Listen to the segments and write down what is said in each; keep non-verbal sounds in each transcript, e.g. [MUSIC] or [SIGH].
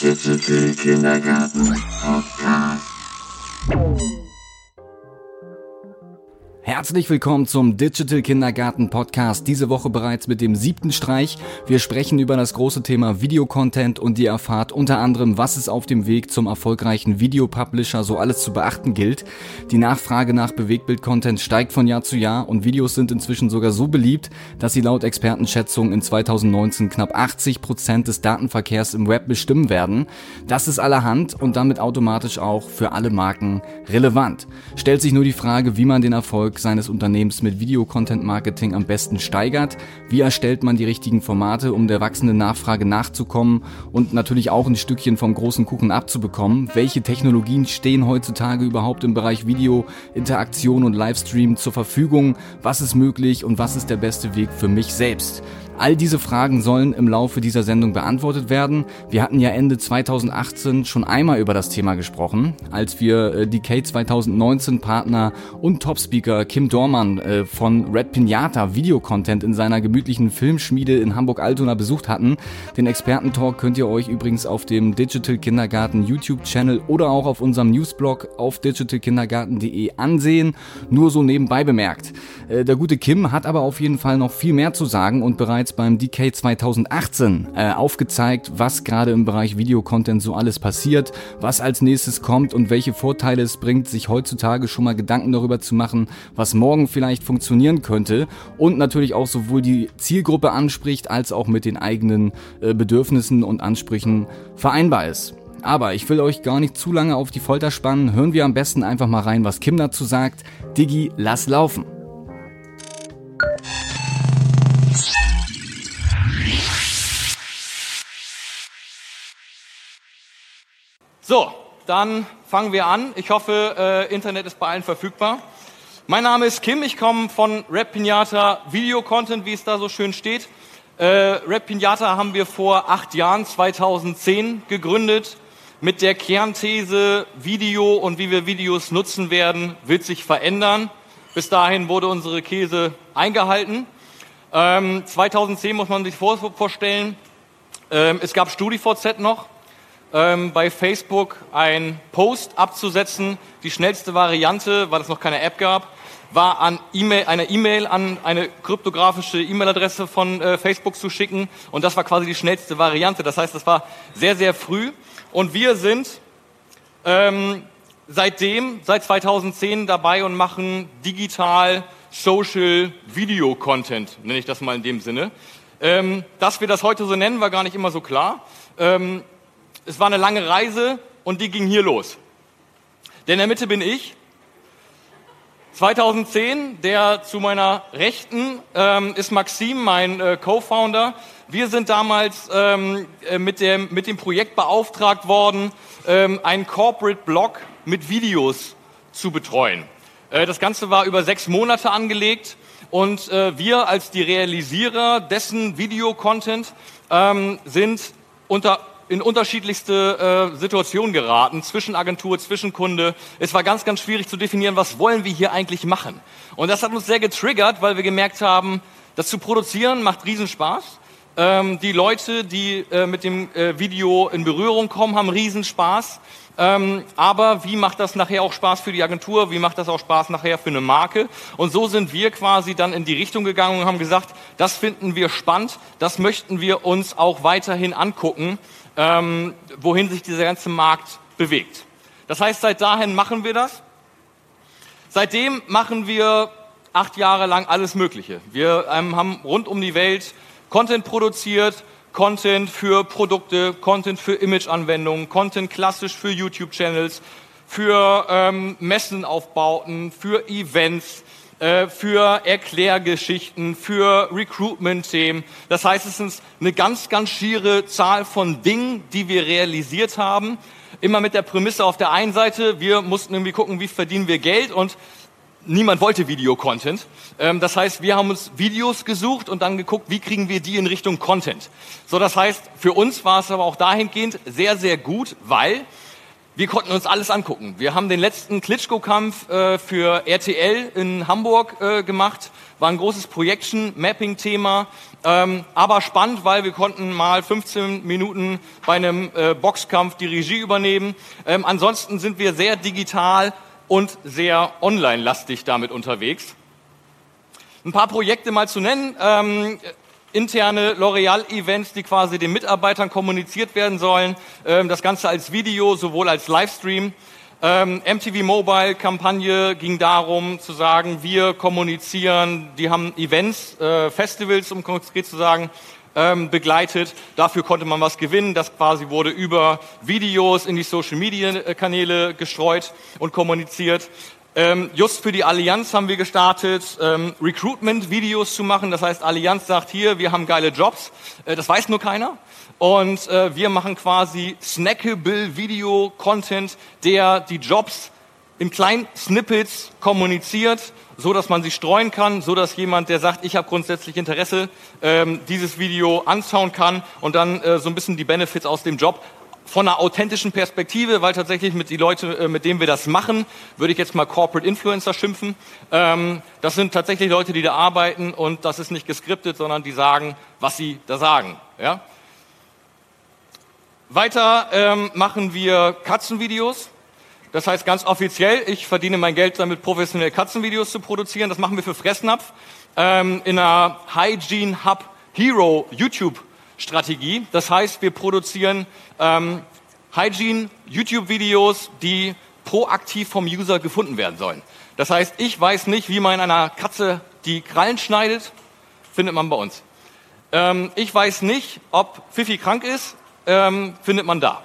Digital Kindergarten Podcast. Herzlich willkommen zum Digital Kindergarten Podcast. Diese Woche bereits mit dem siebten Streich. Wir sprechen über das große Thema Videocontent und ihr erfahrt unter anderem, was es auf dem Weg zum erfolgreichen Videopublisher so alles zu beachten gilt. Die Nachfrage nach Bewegtbild-Content steigt von Jahr zu Jahr und Videos sind inzwischen sogar so beliebt, dass sie laut Expertenschätzungen in 2019 knapp 80 Prozent des Datenverkehrs im Web bestimmen werden. Das ist allerhand und damit automatisch auch für alle Marken relevant. Stellt sich nur die Frage, wie man den Erfolg seines Unternehmens mit Video-Content-Marketing am besten steigert? Wie erstellt man die richtigen Formate, um der wachsenden Nachfrage nachzukommen und natürlich auch ein Stückchen vom großen Kuchen abzubekommen? Welche Technologien stehen heutzutage überhaupt im Bereich Video, Interaktion und Livestream zur Verfügung? Was ist möglich und was ist der beste Weg für mich selbst? All diese Fragen sollen im Laufe dieser Sendung beantwortet werden. Wir hatten ja Ende 2018 schon einmal über das Thema gesprochen, als wir äh, die K 2019 Partner und Topspeaker Kim Dormann äh, von Red Pinata Videocontent in seiner gemütlichen Filmschmiede in Hamburg-Altona besucht hatten. Den Expertentalk könnt ihr euch übrigens auf dem Digital Kindergarten YouTube-Channel oder auch auf unserem Newsblog auf digitalkindergarten.de ansehen. Nur so nebenbei bemerkt. Äh, der gute Kim hat aber auf jeden Fall noch viel mehr zu sagen und bereits bereits beim DK 2018 äh, aufgezeigt, was gerade im Bereich Videocontent so alles passiert, was als nächstes kommt und welche Vorteile es bringt, sich heutzutage schon mal Gedanken darüber zu machen, was morgen vielleicht funktionieren könnte und natürlich auch sowohl die Zielgruppe anspricht, als auch mit den eigenen äh, Bedürfnissen und Ansprüchen vereinbar ist. Aber ich will euch gar nicht zu lange auf die Folter spannen. Hören wir am besten einfach mal rein, was Kim dazu sagt. Digi, lass laufen. So, dann fangen wir an. Ich hoffe, äh, Internet ist bei allen verfügbar. Mein Name ist Kim, ich komme von Rap Pinata Video Content, wie es da so schön steht. Äh, Rap Pinata haben wir vor acht Jahren, 2010, gegründet mit der Kernthese, Video und wie wir Videos nutzen werden, wird sich verändern. Bis dahin wurde unsere Käse eingehalten. Ähm, 2010 muss man sich vorstellen, ähm, es gab StudiVZ noch, ähm, bei Facebook ein Post abzusetzen. Die schnellste Variante, weil es noch keine App gab, war an E-Mail, eine E-Mail an eine kryptografische E-Mail-Adresse von äh, Facebook zu schicken. Und das war quasi die schnellste Variante. Das heißt, das war sehr, sehr früh. Und wir sind ähm, seitdem, seit 2010 dabei und machen digital Social Video Content, nenne ich das mal in dem Sinne. Ähm, dass wir das heute so nennen, war gar nicht immer so klar. Ähm, es war eine lange Reise und die ging hier los. Denn in der Mitte bin ich. 2010, der zu meiner Rechten ähm, ist Maxim, mein äh, Co-Founder. Wir sind damals ähm, äh, mit, dem, mit dem Projekt beauftragt worden, ähm, einen Corporate Blog mit Videos zu betreuen. Äh, das Ganze war über sechs Monate angelegt und äh, wir als die Realisierer dessen Videocontent ähm, sind unter in unterschiedlichste äh, Situationen geraten, zwischen Agentur, zwischen Kunde. Es war ganz, ganz schwierig zu definieren, was wollen wir hier eigentlich machen. Und das hat uns sehr getriggert, weil wir gemerkt haben, das zu produzieren macht Riesenspaß. Ähm, die Leute, die äh, mit dem äh, Video in Berührung kommen, haben Riesenspaß. Ähm, aber wie macht das nachher auch Spaß für die Agentur? Wie macht das auch Spaß nachher für eine Marke? Und so sind wir quasi dann in die Richtung gegangen und haben gesagt, das finden wir spannend, das möchten wir uns auch weiterhin angucken ähm, wohin sich dieser ganze Markt bewegt. Das heißt, seit dahin machen wir das. Seitdem machen wir acht Jahre lang alles Mögliche. Wir ähm, haben rund um die Welt Content produziert, Content für Produkte, Content für Image-Anwendungen, Content klassisch für YouTube-Channels, für ähm, Messenaufbauten, für Events, äh, für Erklärgeschichten, für Recruitment-Themen. Das heißt, es ist eine ganz, ganz schiere Zahl von Dingen, die wir realisiert haben. Immer mit der Prämisse auf der einen Seite, wir mussten irgendwie gucken, wie verdienen wir Geld und niemand wollte Video-Content. Ähm, das heißt, wir haben uns Videos gesucht und dann geguckt, wie kriegen wir die in Richtung Content. So, das heißt, für uns war es aber auch dahingehend sehr, sehr gut, weil wir konnten uns alles angucken. Wir haben den letzten Klitschko-Kampf äh, für RTL in Hamburg äh, gemacht. War ein großes Projection-Mapping-Thema. Ähm, aber spannend, weil wir konnten mal 15 Minuten bei einem äh, Boxkampf die Regie übernehmen. Ähm, ansonsten sind wir sehr digital und sehr online-lastig damit unterwegs. Ein paar Projekte mal zu nennen. Ähm, interne L'Oreal-Events, die quasi den Mitarbeitern kommuniziert werden sollen. Ähm, das Ganze als Video, sowohl als Livestream. Ähm, MTV Mobile Kampagne ging darum zu sagen, wir kommunizieren, die haben Events, äh, Festivals, um konkret zu sagen, ähm, begleitet. Dafür konnte man was gewinnen. Das quasi wurde über Videos in die Social Media Kanäle gestreut und kommuniziert. Ähm, just für die Allianz haben wir gestartet, ähm, Recruitment-Videos zu machen. Das heißt, Allianz sagt hier, wir haben geile Jobs. Äh, das weiß nur keiner. Und äh, wir machen quasi snackable Video-Content, der die Jobs in kleinen Snippets kommuniziert, so dass man sie streuen kann, so dass jemand, der sagt, ich habe grundsätzlich Interesse, ähm, dieses Video anschauen kann und dann äh, so ein bisschen die Benefits aus dem Job von einer authentischen Perspektive, weil tatsächlich mit die Leute, äh, mit denen wir das machen, würde ich jetzt mal Corporate Influencer schimpfen. Ähm, das sind tatsächlich Leute, die da arbeiten und das ist nicht geskriptet, sondern die sagen, was sie da sagen. Ja? Weiter ähm, machen wir Katzenvideos. Das heißt ganz offiziell, ich verdiene mein Geld damit, professionelle Katzenvideos zu produzieren. Das machen wir für Fressnapf ähm, in einer Hygiene Hub Hero YouTube Strategie. Das heißt, wir produzieren ähm, Hygiene YouTube-Videos, die proaktiv vom User gefunden werden sollen. Das heißt, ich weiß nicht, wie man einer Katze die Krallen schneidet, findet man bei uns. Ähm, ich weiß nicht, ob Fifi krank ist, ähm, findet man da.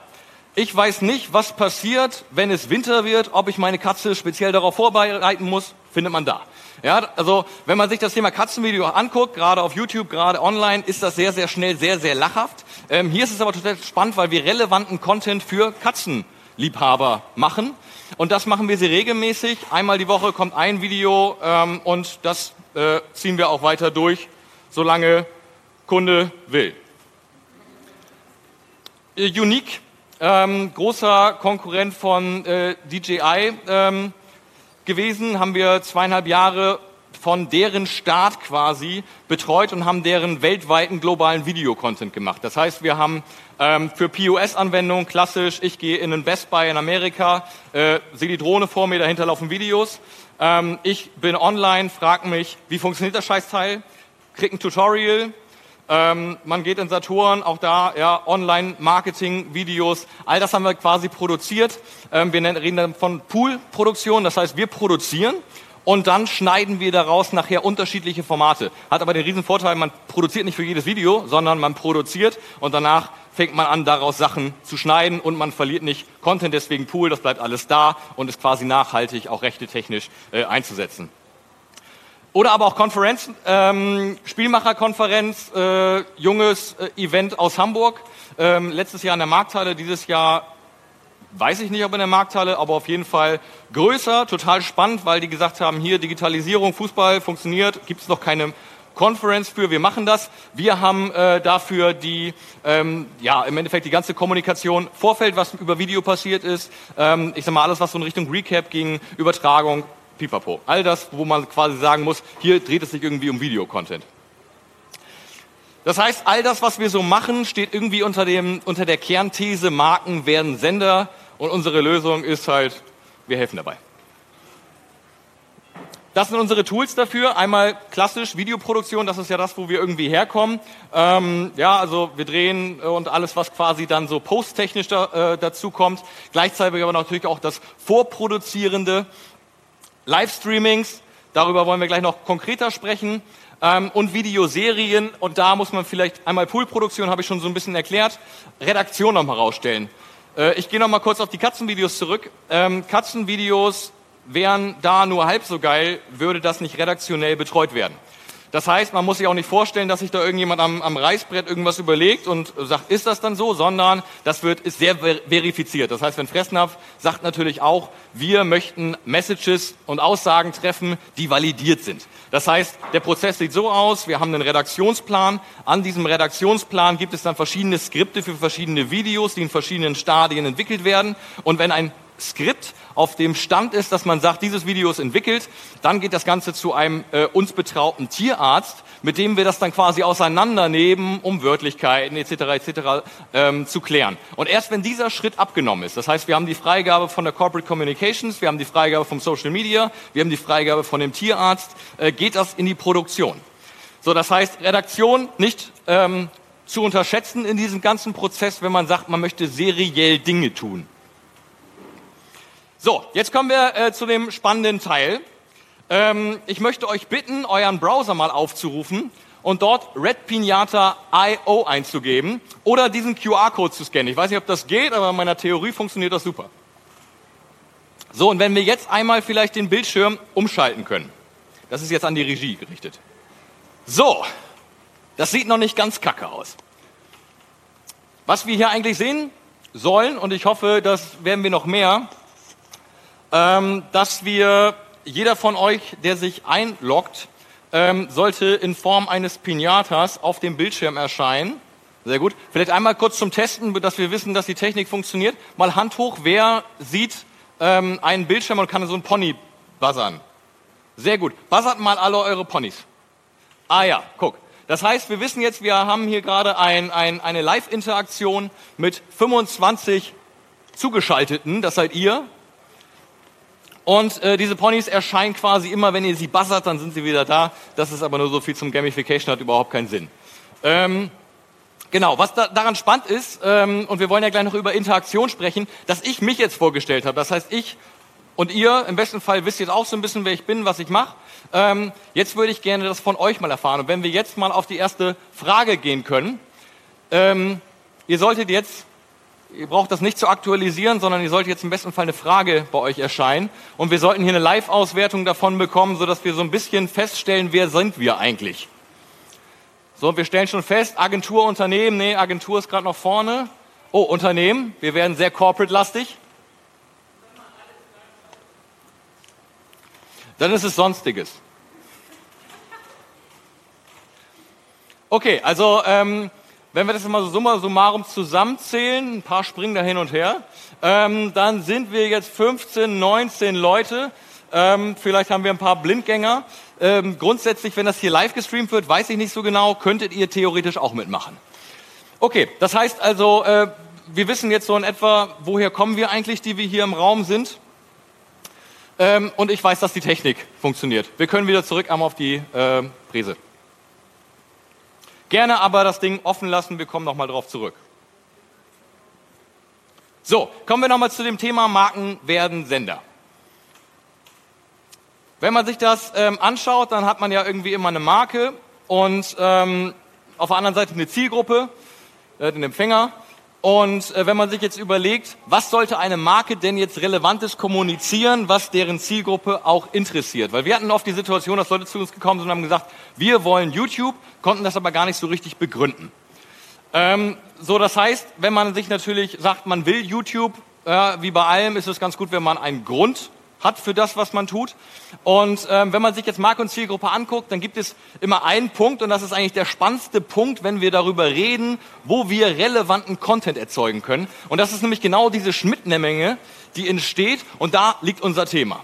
Ich weiß nicht, was passiert, wenn es Winter wird, ob ich meine Katze speziell darauf vorbereiten muss, findet man da. Ja, also wenn man sich das Thema Katzenvideo anguckt, gerade auf YouTube, gerade online, ist das sehr, sehr schnell, sehr, sehr lachhaft. Ähm, hier ist es aber total spannend, weil wir relevanten Content für Katzenliebhaber machen. Und das machen wir sehr regelmäßig. Einmal die Woche kommt ein Video ähm, und das äh, ziehen wir auch weiter durch, solange Kunde will. Äh, Unique, ähm, großer Konkurrent von äh, DJI, ähm, gewesen, haben wir zweieinhalb Jahre von deren Start quasi betreut und haben deren weltweiten globalen Videocontent gemacht. Das heißt, wir haben ähm, für POS-Anwendungen klassisch, ich gehe in einen Best Buy in Amerika, äh, sehe die Drohne vor mir, dahinter laufen Videos. Ähm, ich bin online, frage mich, wie funktioniert das Scheißteil, krieg ein Tutorial, ähm, man geht in Saturn, auch da ja, Online-Marketing-Videos. All das haben wir quasi produziert. Ähm, wir reden dann von Pool-Produktion, das heißt, wir produzieren und dann schneiden wir daraus nachher unterschiedliche Formate. Hat aber den riesen Vorteil, man produziert nicht für jedes Video, sondern man produziert und danach fängt man an, daraus Sachen zu schneiden und man verliert nicht Content, deswegen Pool, das bleibt alles da und ist quasi nachhaltig, auch rechtetechnisch äh, einzusetzen. Oder aber auch Konferenzen, ähm, Spielmacherkonferenz, äh, junges äh, Event aus Hamburg. Ähm, letztes Jahr in der Markthalle, dieses Jahr weiß ich nicht, ob in der Markthalle, aber auf jeden Fall größer, total spannend, weil die gesagt haben, hier Digitalisierung, Fußball funktioniert, gibt es noch keine Conference für, wir machen das. Wir haben äh, dafür die, ähm, ja, im Endeffekt die ganze Kommunikation, Vorfeld, was über Video passiert ist, ähm, ich sag mal alles, was so in Richtung Recap ging, Übertragung, pipapo. All das, wo man quasi sagen muss, hier dreht es sich irgendwie um Videocontent. Das heißt, all das, was wir so machen, steht irgendwie unter, dem, unter der Kernthese, Marken werden Sender und unsere Lösung ist halt, wir helfen dabei. Das sind unsere Tools dafür. Einmal klassisch Videoproduktion, das ist ja das, wo wir irgendwie herkommen. Ähm, ja, also wir drehen und alles, was quasi dann so posttechnisch da, äh, dazu kommt. Gleichzeitig aber natürlich auch das Vorproduzierende. Livestreamings, darüber wollen wir gleich noch konkreter sprechen, ähm, und Videoserien. Und da muss man vielleicht einmal Poolproduktion, habe ich schon so ein bisschen erklärt, Redaktion noch mal rausstellen. Äh, ich gehe noch mal kurz auf die Katzenvideos zurück. Ähm, Katzenvideos wären da nur halb so geil, würde das nicht redaktionell betreut werden. Das heißt, man muss sich auch nicht vorstellen, dass sich da irgendjemand am, am Reißbrett irgendwas überlegt und sagt, ist das dann so, sondern das wird, ist sehr ver verifiziert. Das heißt, wenn Fressnapf sagt natürlich auch, wir möchten Messages und Aussagen treffen, die validiert sind. Das heißt, der Prozess sieht so aus, wir haben einen Redaktionsplan. An diesem Redaktionsplan gibt es dann verschiedene Skripte für verschiedene Videos, die in verschiedenen Stadien entwickelt werden. Und wenn ein Skript auf dem Stand ist, dass man sagt, dieses Video ist entwickelt, dann geht das Ganze zu einem äh, uns betrauten Tierarzt, mit dem wir das dann quasi auseinandernehmen, um Wörtlichkeiten etc. etc. Ähm, zu klären. Und erst wenn dieser Schritt abgenommen ist, das heißt, wir haben die Freigabe von der Corporate Communications, wir haben die Freigabe vom Social Media, wir haben die Freigabe von dem Tierarzt, äh, geht das in die Produktion. So, das heißt, Redaktion nicht ähm, zu unterschätzen in diesem ganzen Prozess, wenn man sagt, man möchte seriell Dinge tun. So, jetzt kommen wir äh, zu dem spannenden Teil. Ähm, ich möchte euch bitten, euren Browser mal aufzurufen und dort redpinata.io einzugeben oder diesen QR-Code zu scannen. Ich weiß nicht, ob das geht, aber in meiner Theorie funktioniert das super. So, und wenn wir jetzt einmal vielleicht den Bildschirm umschalten können. Das ist jetzt an die Regie gerichtet. So, das sieht noch nicht ganz kacke aus. Was wir hier eigentlich sehen sollen, und ich hoffe, das werden wir noch mehr, ähm, dass wir, jeder von euch, der sich einloggt, ähm, sollte in Form eines Pinatas auf dem Bildschirm erscheinen. Sehr gut. Vielleicht einmal kurz zum Testen, dass wir wissen, dass die Technik funktioniert. Mal Hand hoch, wer sieht ähm, einen Bildschirm und kann so einen Pony buzzern? Sehr gut. Buzzert mal alle eure Ponys. Ah ja, guck. Das heißt, wir wissen jetzt, wir haben hier gerade ein, ein, eine Live-Interaktion mit 25 Zugeschalteten, das seid ihr. Und äh, diese Ponys erscheinen quasi immer, wenn ihr sie buzzert, dann sind sie wieder da. Das ist aber nur so viel zum Gamification, hat überhaupt keinen Sinn. Ähm, genau, was da, daran spannend ist, ähm, und wir wollen ja gleich noch über Interaktion sprechen, dass ich mich jetzt vorgestellt habe. Das heißt, ich und ihr, im besten Fall wisst jetzt auch so ein bisschen, wer ich bin, was ich mache. Ähm, jetzt würde ich gerne das von euch mal erfahren. Und wenn wir jetzt mal auf die erste Frage gehen können. Ähm, ihr solltet jetzt ihr braucht das nicht zu aktualisieren, sondern ihr solltet jetzt im besten Fall eine Frage bei euch erscheinen. Und wir sollten hier eine Live-Auswertung davon bekommen, sodass wir so ein bisschen feststellen, wer sind wir eigentlich. So, wir stellen schon fest, Agentur, Unternehmen, nee, Agentur ist gerade noch vorne. Oh, Unternehmen, wir werden sehr corporate-lastig. Dann ist es Sonstiges. Okay, also ähm, wenn wir das mal so summa summarum zusammenzählen, ein paar springen da hin und her, ähm, dann sind wir jetzt 15, 19 Leute. Ähm, vielleicht haben wir ein paar Blindgänger. Ähm, grundsätzlich, wenn das hier live gestreamt wird, weiß ich nicht so genau, könntet ihr theoretisch auch mitmachen. Okay, das heißt also, äh, wir wissen jetzt so in etwa, woher kommen wir eigentlich, die wir hier im Raum sind. Ähm, und ich weiß, dass die Technik funktioniert. Wir können wieder zurück einmal auf die äh, Präse. Gerne aber das Ding offen lassen, wir kommen nochmal drauf zurück. So, kommen wir nochmal zu dem Thema Marken werden Sender. Wenn man sich das ähm, anschaut, dann hat man ja irgendwie immer eine Marke und ähm, auf der anderen Seite eine Zielgruppe, äh, den Empfänger und äh, wenn man sich jetzt überlegt, was sollte eine Marke denn jetzt Relevantes kommunizieren, was deren Zielgruppe auch interessiert? Weil wir hatten oft die Situation, dass Leute zu uns gekommen sind und haben gesagt, wir wollen YouTube, konnten das aber gar nicht so richtig begründen. Ähm, so, das heißt, wenn man sich natürlich sagt, man will YouTube, äh, wie bei allem, ist es ganz gut, wenn man einen Grund hat für das, was man tut. Und ähm, wenn man sich jetzt Marke und Zielgruppe anguckt, dann gibt es immer einen Punkt und das ist eigentlich der spannendste Punkt, wenn wir darüber reden, wo wir relevanten Content erzeugen können. Und das ist nämlich genau diese Schnittmenge, die entsteht und da liegt unser Thema.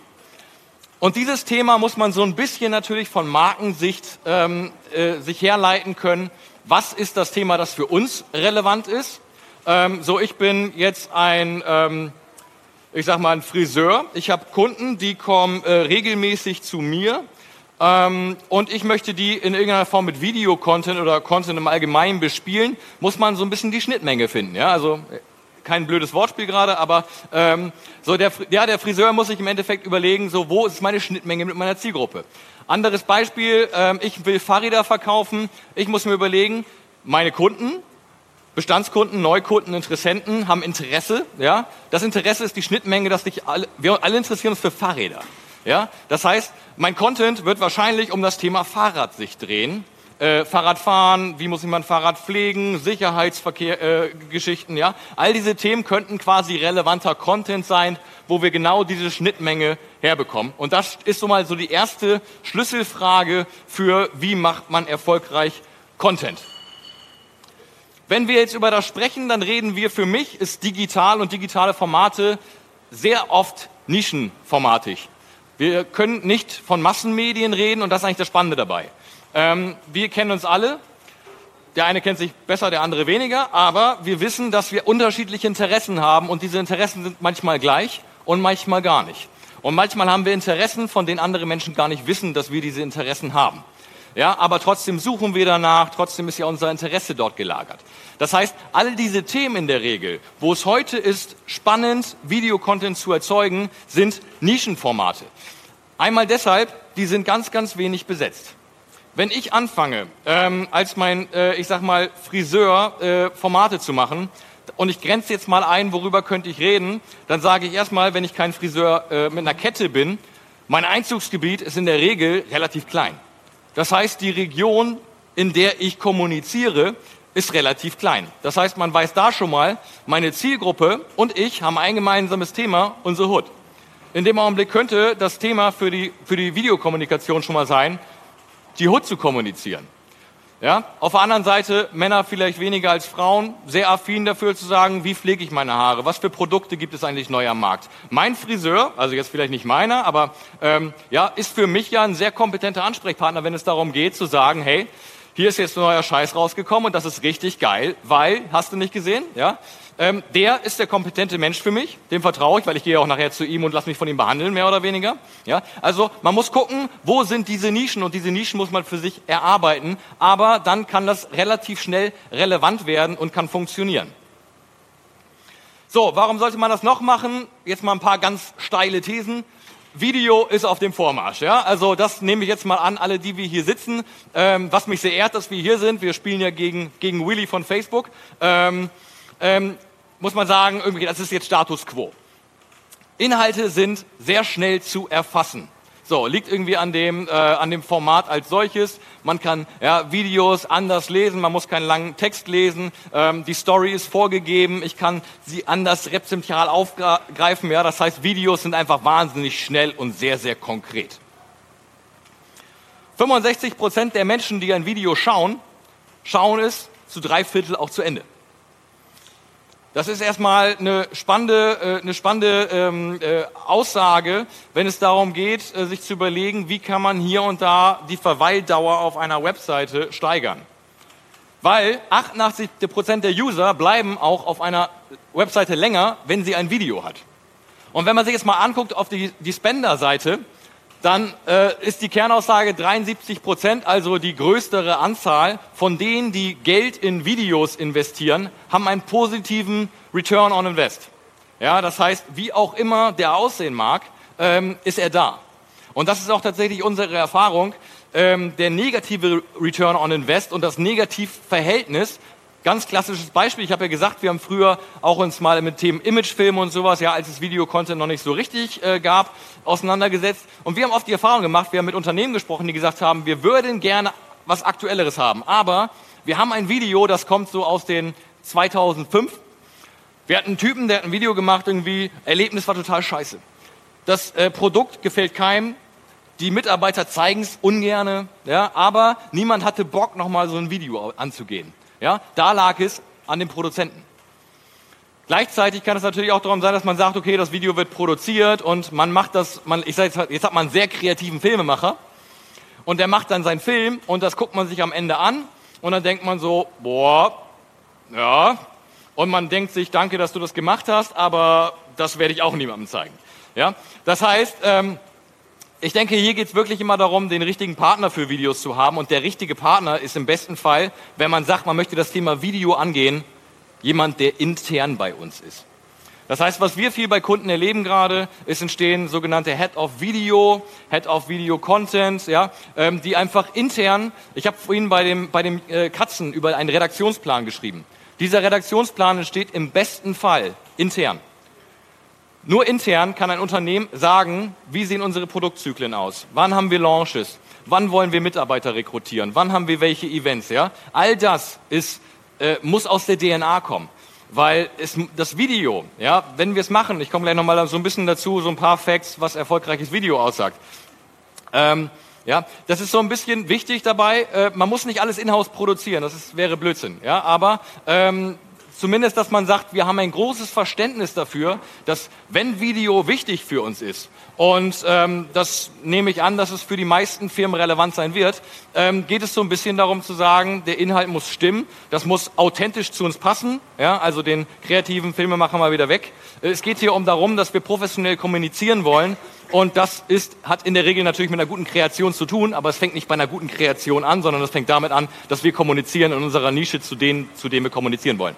Und dieses Thema muss man so ein bisschen natürlich von Markensicht ähm, äh, sich herleiten können. Was ist das Thema, das für uns relevant ist? Ähm, so, ich bin jetzt ein ähm, ich sag mal, ein Friseur. Ich habe Kunden, die kommen äh, regelmäßig zu mir ähm, und ich möchte die in irgendeiner Form mit Videocontent oder Content im Allgemeinen bespielen, muss man so ein bisschen die Schnittmenge finden. Ja, also äh, kein blödes Wortspiel gerade, aber ähm, so der, ja, der Friseur muss sich im Endeffekt überlegen, so wo ist meine Schnittmenge mit meiner Zielgruppe. Anderes Beispiel, ähm, ich will Fahrräder verkaufen, ich muss mir überlegen, meine Kunden, Bestandskunden, Neukunden, Interessenten haben Interesse. Ja? Das Interesse ist die Schnittmenge, dass sich alle, wir alle interessieren uns für Fahrräder. Ja, das heißt, mein Content wird wahrscheinlich um das Thema Fahrrad sich drehen. Äh, Fahrradfahren, wie muss ich mein Fahrrad pflegen, Sicherheitsverkehr, äh, ja. All diese Themen könnten quasi relevanter Content sein, wo wir genau diese Schnittmenge herbekommen. Und das ist so mal so die erste Schlüsselfrage für, wie macht man erfolgreich Content. Wenn wir jetzt über das sprechen, dann reden wir für mich, ist digital und digitale Formate sehr oft nischenformatig. Wir können nicht von Massenmedien reden und das ist eigentlich das Spannende dabei. Ähm, wir kennen uns alle. Der eine kennt sich besser, der andere weniger, aber wir wissen, dass wir unterschiedliche Interessen haben und diese Interessen sind manchmal gleich und manchmal gar nicht. Und manchmal haben wir Interessen, von denen andere Menschen gar nicht wissen, dass wir diese Interessen haben. Ja, aber trotzdem suchen wir danach, trotzdem ist ja unser Interesse dort gelagert. Das heißt, all diese Themen in der Regel, wo es heute ist, spannend Videocontent zu erzeugen, sind Nischenformate. Einmal deshalb, die sind ganz, ganz wenig besetzt. Wenn ich anfange, ähm, als mein, äh, ich sag mal, Friseur äh, Formate zu machen, und ich grenze jetzt mal ein, worüber könnte ich reden, dann sage ich erstmal, wenn ich kein Friseur äh, mit einer Kette bin, mein Einzugsgebiet ist in der Regel relativ klein. Das heißt, die Region, in der ich kommuniziere, ist relativ klein. Das heißt, man weiß da schon mal, meine Zielgruppe und ich haben ein gemeinsames Thema, unsere Hood. In dem Augenblick könnte das Thema für die, für die Videokommunikation schon mal sein, die Hood zu kommunizieren. Ja? Auf der anderen Seite Männer vielleicht weniger als Frauen, sehr affin dafür zu sagen, wie pflege ich meine Haare, was für Produkte gibt es eigentlich neu am Markt. Mein Friseur, also jetzt vielleicht nicht meiner, aber ähm, ja, ist für mich ja ein sehr kompetenter Ansprechpartner, wenn es darum geht zu sagen, hey, hier ist jetzt ein neuer Scheiß rausgekommen und das ist richtig geil, weil, hast du nicht gesehen, ja? Ähm, der ist der kompetente Mensch für mich, dem vertraue ich, weil ich gehe auch nachher zu ihm und lasse mich von ihm behandeln, mehr oder weniger. Ja? Also man muss gucken, wo sind diese Nischen und diese Nischen muss man für sich erarbeiten, aber dann kann das relativ schnell relevant werden und kann funktionieren. So, warum sollte man das noch machen? Jetzt mal ein paar ganz steile Thesen. Video ist auf dem Vormarsch, ja. Also das nehme ich jetzt mal an, alle, die wir hier sitzen. Ähm, was mich sehr ehrt, dass wir hier sind. Wir spielen ja gegen gegen Willy von Facebook. Ähm, ähm, muss man sagen, irgendwie, das ist jetzt Status quo. Inhalte sind sehr schnell zu erfassen. So, liegt irgendwie an dem, äh, an dem Format als solches. Man kann ja, Videos anders lesen, man muss keinen langen Text lesen. Ähm, die Story ist vorgegeben, ich kann sie anders rezeptial aufgreifen. Ja, das heißt, Videos sind einfach wahnsinnig schnell und sehr, sehr konkret. 65 Prozent der Menschen, die ein Video schauen, schauen es zu drei Viertel auch zu Ende. Das ist erstmal eine spannende, äh, eine spannende ähm, äh, Aussage, wenn es darum geht, äh, sich zu überlegen, wie kann man hier und da die Verweildauer auf einer Webseite steigern. Weil 88 Prozent der User bleiben auch auf einer Webseite länger, wenn sie ein Video hat. Und wenn man sich jetzt mal anguckt auf die, die Spender-Seite, dann äh, ist die Kernaussage 73 Prozent, also die größere Anzahl von denen, die Geld in Videos investieren, haben einen positiven Return on Invest. Ja, das heißt, wie auch immer der aussehen mag, ähm, ist er da. Und das ist auch tatsächlich unsere Erfahrung. Ähm, der negative Return on Invest und das Negativverhältnis Ganz klassisches Beispiel, ich habe ja gesagt, wir haben früher auch uns mal mit Themen Imagefilm und sowas, ja, als es Videocontent noch nicht so richtig äh, gab, auseinandergesetzt. Und wir haben oft die Erfahrung gemacht, wir haben mit Unternehmen gesprochen, die gesagt haben, wir würden gerne was Aktuelleres haben. Aber wir haben ein Video, das kommt so aus den 2005. Wir hatten einen Typen, der hat ein Video gemacht, irgendwie, Erlebnis war total scheiße. Das äh, Produkt gefällt keinem, die Mitarbeiter zeigen es ungerne, ja, aber niemand hatte Bock, nochmal so ein Video anzugehen. Ja, da lag es an den Produzenten. Gleichzeitig kann es natürlich auch darum sein, dass man sagt, okay, das Video wird produziert und man macht das, man, ich sage jetzt, jetzt hat man einen sehr kreativen Filmemacher und der macht dann seinen Film und das guckt man sich am Ende an und dann denkt man so, boah, ja, und man denkt sich, danke, dass du das gemacht hast, aber das werde ich auch niemandem zeigen. Ja, das heißt, ähm, ich denke, hier geht es wirklich immer darum, den richtigen Partner für Videos zu haben. Und der richtige Partner ist im besten Fall, wenn man sagt, man möchte das Thema Video angehen, jemand, der intern bei uns ist. Das heißt, was wir viel bei Kunden erleben gerade, ist entstehen sogenannte Head of Video, Head of Video Content, ja, ähm, die einfach intern. Ich habe vorhin bei dem bei dem äh, Katzen über einen Redaktionsplan geschrieben. Dieser Redaktionsplan entsteht im besten Fall intern. Nur intern kann ein Unternehmen sagen, wie sehen unsere Produktzyklen aus? Wann haben wir Launches? Wann wollen wir Mitarbeiter rekrutieren? Wann haben wir welche Events? Ja? All das ist, äh, muss aus der DNA kommen. Weil es, das Video, ja, wenn wir es machen, ich komme gleich nochmal so ein bisschen dazu, so ein paar Facts, was erfolgreiches Video aussagt. Ähm, ja, das ist so ein bisschen wichtig dabei. Äh, man muss nicht alles in-house produzieren, das ist, wäre Blödsinn. Ja, aber ähm, zumindest, dass man sagt, wir haben ein großes Verständnis dafür, dass wenn Video wichtig für uns ist, und ähm, das nehme ich an, dass es für die meisten Firmen relevant sein wird, ähm, geht es so ein bisschen darum zu sagen, der Inhalt muss stimmen, das muss authentisch zu uns passen, ja, also den kreativen Filmemacher mal wieder weg. Es geht hier um darum, dass wir professionell kommunizieren wollen und das ist, hat in der Regel natürlich mit einer guten Kreation zu tun, aber es fängt nicht bei einer guten Kreation an, sondern es fängt damit an, dass wir kommunizieren in unserer Nische zu denen, zu denen wir kommunizieren wollen.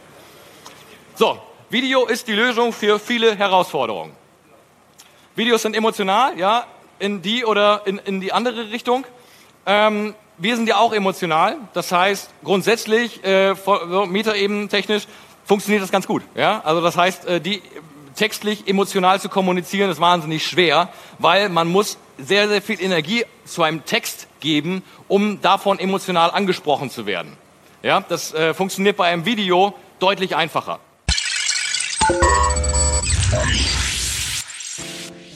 So, Video ist die Lösung für viele Herausforderungen. Videos sind emotional, ja, in die oder in, in die andere Richtung. Ähm, wir sind ja auch emotional. Das heißt, grundsätzlich, äh, Metaebenen technisch, funktioniert das ganz gut. Ja? Also das heißt, äh, die textlich emotional zu kommunizieren ist wahnsinnig schwer, weil man muss sehr, sehr viel Energie zu einem Text geben, um davon emotional angesprochen zu werden. Ja, das äh, funktioniert bei einem Video deutlich einfacher.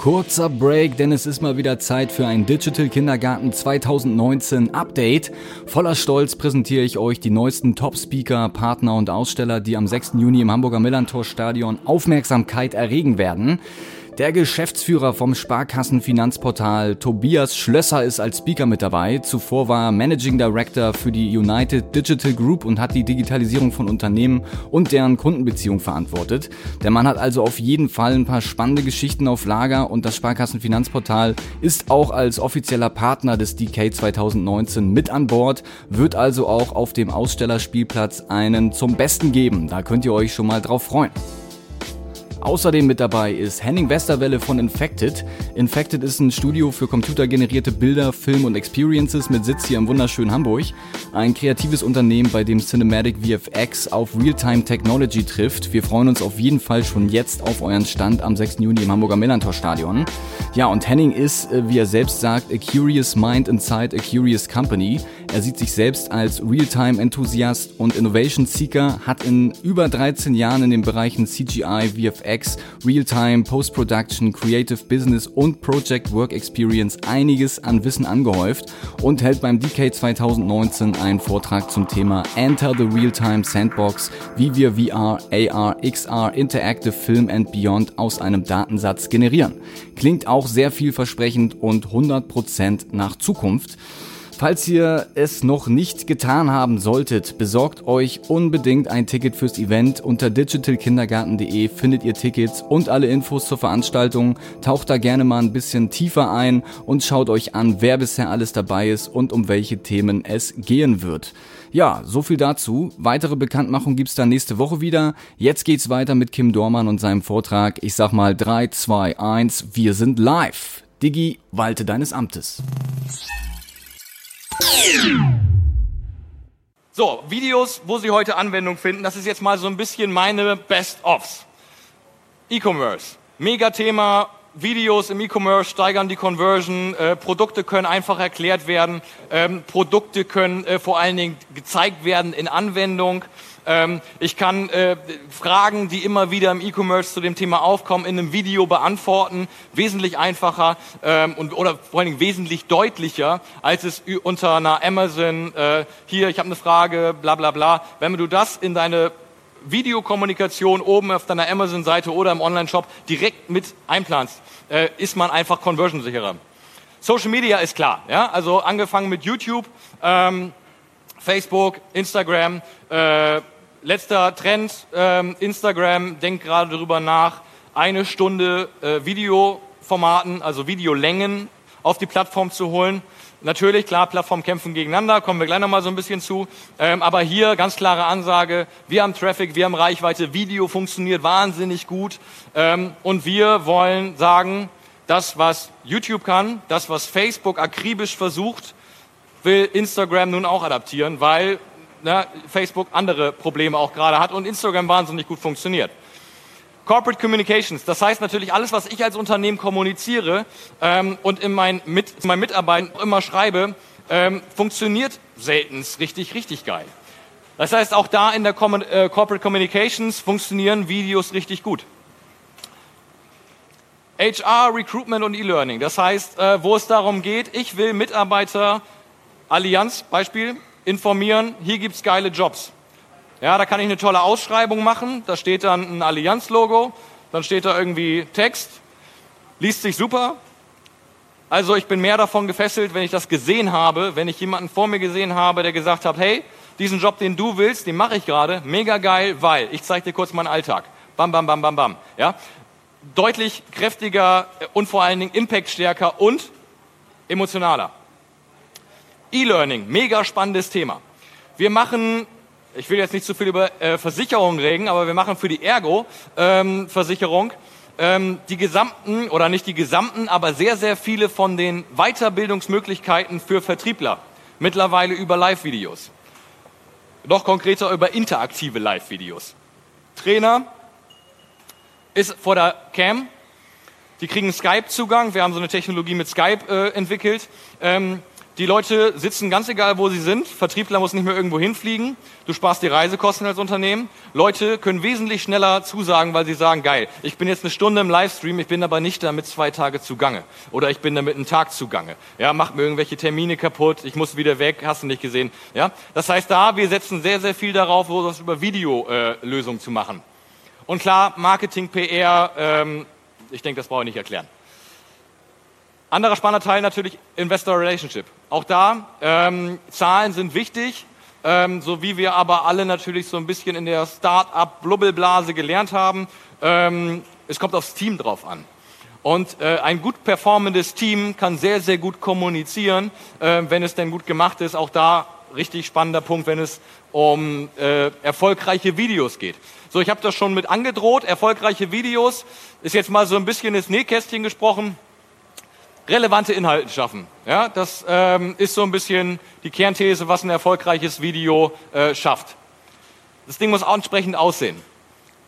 Kurzer Break, denn es ist mal wieder Zeit für ein Digital Kindergarten 2019 Update. Voller Stolz präsentiere ich euch die neuesten Top-Speaker, Partner und Aussteller, die am 6. Juni im Hamburger Millantor Stadion Aufmerksamkeit erregen werden. Der Geschäftsführer vom Sparkassenfinanzportal Tobias Schlösser ist als Speaker mit dabei. Zuvor war er Managing Director für die United Digital Group und hat die Digitalisierung von Unternehmen und deren Kundenbeziehung verantwortet. Der Mann hat also auf jeden Fall ein paar spannende Geschichten auf Lager und das Sparkassenfinanzportal ist auch als offizieller Partner des DK 2019 mit an Bord, wird also auch auf dem Ausstellerspielplatz einen zum Besten geben. Da könnt ihr euch schon mal drauf freuen. Außerdem mit dabei ist Henning Westerwelle von Infected. Infected ist ein Studio für computergenerierte Bilder, Film und Experiences mit Sitz hier im wunderschönen Hamburg. Ein kreatives Unternehmen, bei dem Cinematic VFX auf Realtime Technology trifft. Wir freuen uns auf jeden Fall schon jetzt auf euren Stand am 6. Juni im Hamburger Millantor Stadion. Ja, und Henning ist, äh, wie er selbst sagt, a curious mind inside a curious company. Er sieht sich selbst als Realtime-Enthusiast und Innovation-Seeker, hat in über 13 Jahren in den Bereichen CGI, VFX, Realtime, Post-Production, Creative Business und Project Work Experience einiges an Wissen angehäuft und hält beim DK 2019 einen Vortrag zum Thema Enter the Realtime Sandbox, wie wir VR, AR, XR, Interactive Film and Beyond aus einem Datensatz generieren. Klingt auch sehr vielversprechend und 100% nach Zukunft. Falls ihr es noch nicht getan haben solltet, besorgt euch unbedingt ein Ticket fürs Event. Unter digitalkindergarten.de findet ihr Tickets und alle Infos zur Veranstaltung. Taucht da gerne mal ein bisschen tiefer ein und schaut euch an, wer bisher alles dabei ist und um welche Themen es gehen wird. Ja, so viel dazu. Weitere Bekanntmachung gibt's dann nächste Woche wieder. Jetzt geht's weiter mit Kim Dormann und seinem Vortrag. Ich sag mal 3, 2, 1, wir sind live. Digi, walte deines Amtes. So, Videos, wo Sie heute Anwendung finden, das ist jetzt mal so ein bisschen meine Best-ofs. E-Commerce, Mega-Thema, Videos im E-Commerce steigern die Conversion, äh, Produkte können einfach erklärt werden, ähm, Produkte können äh, vor allen Dingen gezeigt werden in Anwendung. Ähm, ich kann äh, Fragen, die immer wieder im E-Commerce zu dem Thema aufkommen, in einem Video beantworten. Wesentlich einfacher ähm, und oder vor allen Dingen wesentlich deutlicher, als es unter einer Amazon, äh, hier, ich habe eine Frage, bla bla bla. Wenn du das in deine Videokommunikation oben auf deiner Amazon-Seite oder im Online-Shop direkt mit einplanst, äh, ist man einfach conversionsicherer. Social Media ist klar, ja, also angefangen mit YouTube, ähm, Facebook, Instagram, äh, letzter Trend, ähm, Instagram denkt gerade darüber nach, eine Stunde äh, Videoformaten, also Videolängen auf die Plattform zu holen. Natürlich, klar, Plattformen kämpfen gegeneinander, kommen wir gleich nochmal so ein bisschen zu. Ähm, aber hier ganz klare Ansage, wir haben Traffic, wir haben Reichweite, Video funktioniert wahnsinnig gut. Ähm, und wir wollen sagen, das, was YouTube kann, das, was Facebook akribisch versucht, will Instagram nun auch adaptieren, weil ne, Facebook andere Probleme auch gerade hat und Instagram wahnsinnig gut funktioniert. Corporate Communications, das heißt natürlich alles, was ich als Unternehmen kommuniziere ähm, und in mein, mit, meinen Mitarbeitern immer schreibe, ähm, funktioniert selten richtig, richtig geil. Das heißt, auch da in der Com äh, Corporate Communications funktionieren Videos richtig gut. HR, Recruitment und E-Learning. Das heißt, äh, wo es darum geht, ich will Mitarbeiter, Allianz, Beispiel, informieren, hier gibt's geile Jobs. Ja, da kann ich eine tolle Ausschreibung machen, da steht dann ein Allianz-Logo, dann steht da irgendwie Text, liest sich super. Also ich bin mehr davon gefesselt, wenn ich das gesehen habe, wenn ich jemanden vor mir gesehen habe, der gesagt hat, hey, diesen Job, den du willst, den mache ich gerade, mega geil, weil ich zeige dir kurz meinen Alltag. Bam, bam, bam, bam, bam. Ja? Deutlich kräftiger und vor allen Dingen impactstärker und emotionaler. E-Learning, mega spannendes Thema. Wir machen, ich will jetzt nicht zu viel über äh, Versicherungen reden, aber wir machen für die Ergo-Versicherung ähm, die gesamten, oder nicht die gesamten, aber sehr, sehr viele von den Weiterbildungsmöglichkeiten für Vertriebler. Mittlerweile über Live-Videos. Noch konkreter über interaktive Live-Videos. Trainer ist vor der Cam. Die kriegen Skype-Zugang. Wir haben so eine Technologie mit Skype äh, entwickelt. Ähm, die Leute sitzen ganz egal, wo sie sind. Vertriebler muss nicht mehr irgendwo hinfliegen. Du sparst die Reisekosten als Unternehmen. Leute können wesentlich schneller zusagen, weil sie sagen, geil, ich bin jetzt eine Stunde im Livestream, ich bin aber nicht damit zwei Tage zugange. Oder ich bin damit einen Tag zugange. Ja, macht mir irgendwelche Termine kaputt, ich muss wieder weg, hast du nicht gesehen. Ja, das heißt da, wir setzen sehr, sehr viel darauf, das über Videolösungen äh, zu machen. Und klar, Marketing, PR, ähm, ich denke, das brauche ich nicht erklären. Anderer spannender Teil natürlich Investor Relationship. Auch da, ähm, Zahlen sind wichtig, ähm, so wie wir aber alle natürlich so ein bisschen in der Start-up-Blubbelblase gelernt haben. Ähm, es kommt aufs Team drauf an. Und äh, ein gut performendes Team kann sehr, sehr gut kommunizieren, äh, wenn es denn gut gemacht ist. Auch da richtig spannender Punkt, wenn es um äh, erfolgreiche Videos geht. So, ich habe das schon mit angedroht. Erfolgreiche Videos ist jetzt mal so ein bisschen ins Nähkästchen gesprochen relevante Inhalte schaffen. Ja, das ähm, ist so ein bisschen die Kernthese, was ein erfolgreiches Video äh, schafft. Das Ding muss auch entsprechend aussehen.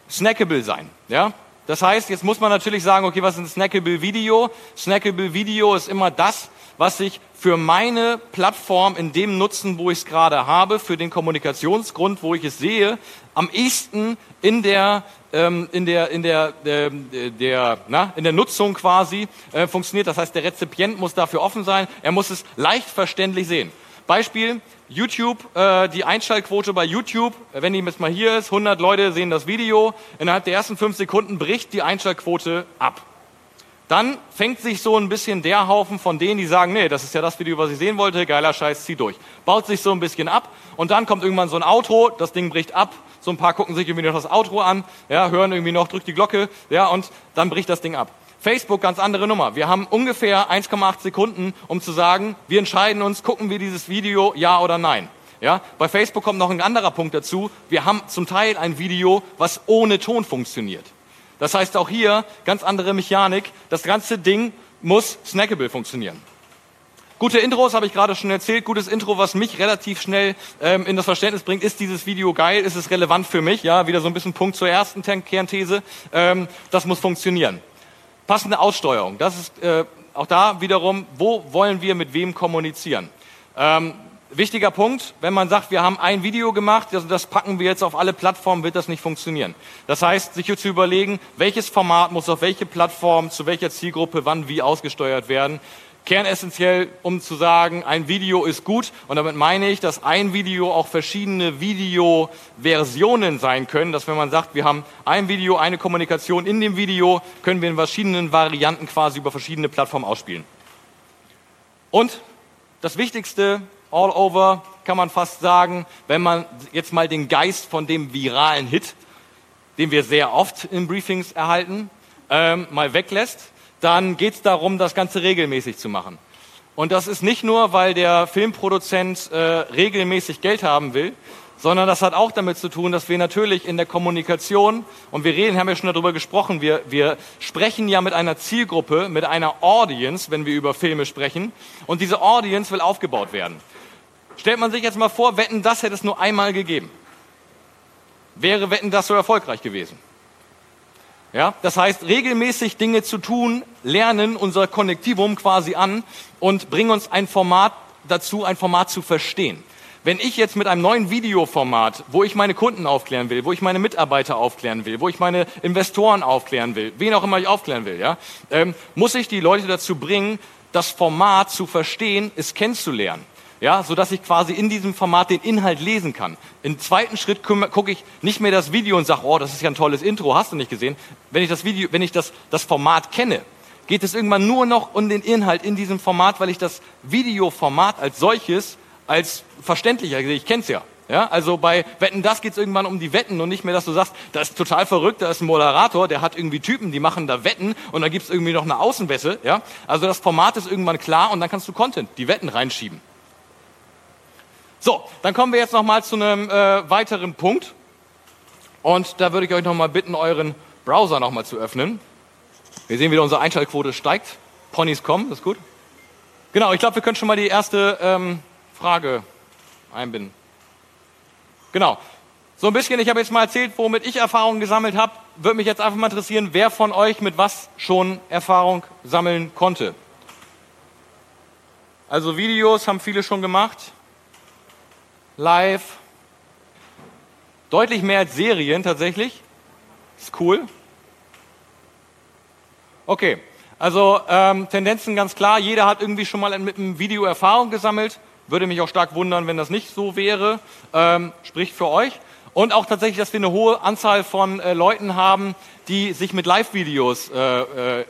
Snackable sein. Ja? Das heißt, jetzt muss man natürlich sagen, okay, was ist ein Snackable Video? Snackable Video ist immer das, was ich für meine Plattform in dem Nutzen, wo ich es gerade habe, für den Kommunikationsgrund, wo ich es sehe, am ehesten in der ähm, in der in der der, der na, in der Nutzung quasi äh, funktioniert. Das heißt, der Rezipient muss dafür offen sein. Er muss es leicht verständlich sehen. Beispiel YouTube, äh, die Einschaltquote bei YouTube, wenn die jetzt mal hier ist, 100 Leute sehen das Video, innerhalb der ersten fünf Sekunden bricht die Einschaltquote ab dann fängt sich so ein bisschen der Haufen von denen, die sagen, nee, das ist ja das Video, was ich sehen wollte, geiler Scheiß, zieh durch. Baut sich so ein bisschen ab und dann kommt irgendwann so ein Outro, das Ding bricht ab, so ein paar gucken sich irgendwie noch das Outro an, ja, hören irgendwie noch, drückt die Glocke, ja, und dann bricht das Ding ab. Facebook, ganz andere Nummer. Wir haben ungefähr 1,8 Sekunden, um zu sagen, wir entscheiden uns, gucken wir dieses Video, ja oder nein. Ja, bei Facebook kommt noch ein anderer Punkt dazu. Wir haben zum Teil ein Video, was ohne Ton funktioniert. Das heißt auch hier ganz andere Mechanik. Das ganze Ding muss snackable funktionieren. Gute Intros habe ich gerade schon erzählt. Gutes Intro, was mich relativ schnell ähm, in das Verständnis bringt, ist dieses Video geil, ist es relevant für mich? Ja, wieder so ein bisschen Punkt zur ersten Kernthese. Ähm, das muss funktionieren. Passende Aussteuerung. Das ist äh, auch da wiederum, wo wollen wir mit wem kommunizieren? Ähm, Wichtiger Punkt, wenn man sagt, wir haben ein Video gemacht, das, das packen wir jetzt auf alle Plattformen, wird das nicht funktionieren. Das heißt, sich zu überlegen, welches Format muss auf welche Plattform, zu welcher Zielgruppe, wann, wie ausgesteuert werden. Kernessentiell, um zu sagen, ein Video ist gut. Und damit meine ich, dass ein Video auch verschiedene Videoversionen sein können. Dass wenn man sagt, wir haben ein Video, eine Kommunikation in dem Video, können wir in verschiedenen Varianten quasi über verschiedene Plattformen ausspielen. Und das Wichtigste, all over, kann man fast sagen, wenn man jetzt mal den Geist von dem viralen Hit, den wir sehr oft in Briefings erhalten, ähm, mal weglässt, dann geht es darum, das Ganze regelmäßig zu machen. Und das ist nicht nur, weil der Filmproduzent äh, regelmäßig Geld haben will, sondern das hat auch damit zu tun, dass wir natürlich in der Kommunikation, und wir reden, haben ja schon darüber gesprochen, wir, wir sprechen ja mit einer Zielgruppe, mit einer Audience, wenn wir über Filme sprechen, und diese Audience will aufgebaut werden. Stellt man sich jetzt mal vor, Wetten, das hätte es nur einmal gegeben. Wäre Wetten, das so erfolgreich gewesen? Ja, das heißt, regelmäßig Dinge zu tun, lernen unser Konnektivum quasi an und bringen uns ein Format dazu, ein Format zu verstehen. Wenn ich jetzt mit einem neuen Videoformat, wo ich meine Kunden aufklären will, wo ich meine Mitarbeiter aufklären will, wo ich meine Investoren aufklären will, wen auch immer ich aufklären will, ja, ähm, muss ich die Leute dazu bringen, das Format zu verstehen, es kennenzulernen ja, so dass ich quasi in diesem Format den Inhalt lesen kann. Im zweiten Schritt gucke ich nicht mehr das Video und sage, oh, das ist ja ein tolles Intro, hast du nicht gesehen? Wenn ich das Video, wenn ich das, das Format kenne, geht es irgendwann nur noch um den Inhalt in diesem Format, weil ich das Videoformat als solches als verständlicher sehe. Ich kenne es ja. Ja, also bei Wetten, das geht es irgendwann um die Wetten und nicht mehr, dass du sagst, das ist total verrückt, da ist ein Moderator, der hat irgendwie Typen, die machen da Wetten und dann gibt es irgendwie noch eine Außenwäsche. Ja? Also das Format ist irgendwann klar und dann kannst du Content, die Wetten reinschieben. So, dann kommen wir jetzt noch mal zu einem äh, weiteren Punkt. Und da würde ich euch noch mal bitten, euren Browser noch mal zu öffnen. Wir sehen wieder, unsere Einschaltquote steigt. Ponys kommen, das ist gut. Genau, ich glaube, wir können schon mal die erste ähm, Frage einbinden. Genau. So ein bisschen, ich habe jetzt mal erzählt, womit ich Erfahrungen gesammelt habe. Würde mich jetzt einfach mal interessieren, wer von euch mit was schon Erfahrung sammeln konnte. Also Videos haben viele schon gemacht live. Deutlich mehr als Serien tatsächlich. Ist cool. Okay, also ähm, Tendenzen ganz klar. Jeder hat irgendwie schon mal mit einem Video Erfahrung gesammelt. Würde mich auch stark wundern, wenn das nicht so wäre. Ähm, spricht für euch. Und auch tatsächlich, dass wir eine hohe Anzahl von äh, Leuten haben, die sich mit Live-Videos äh, äh,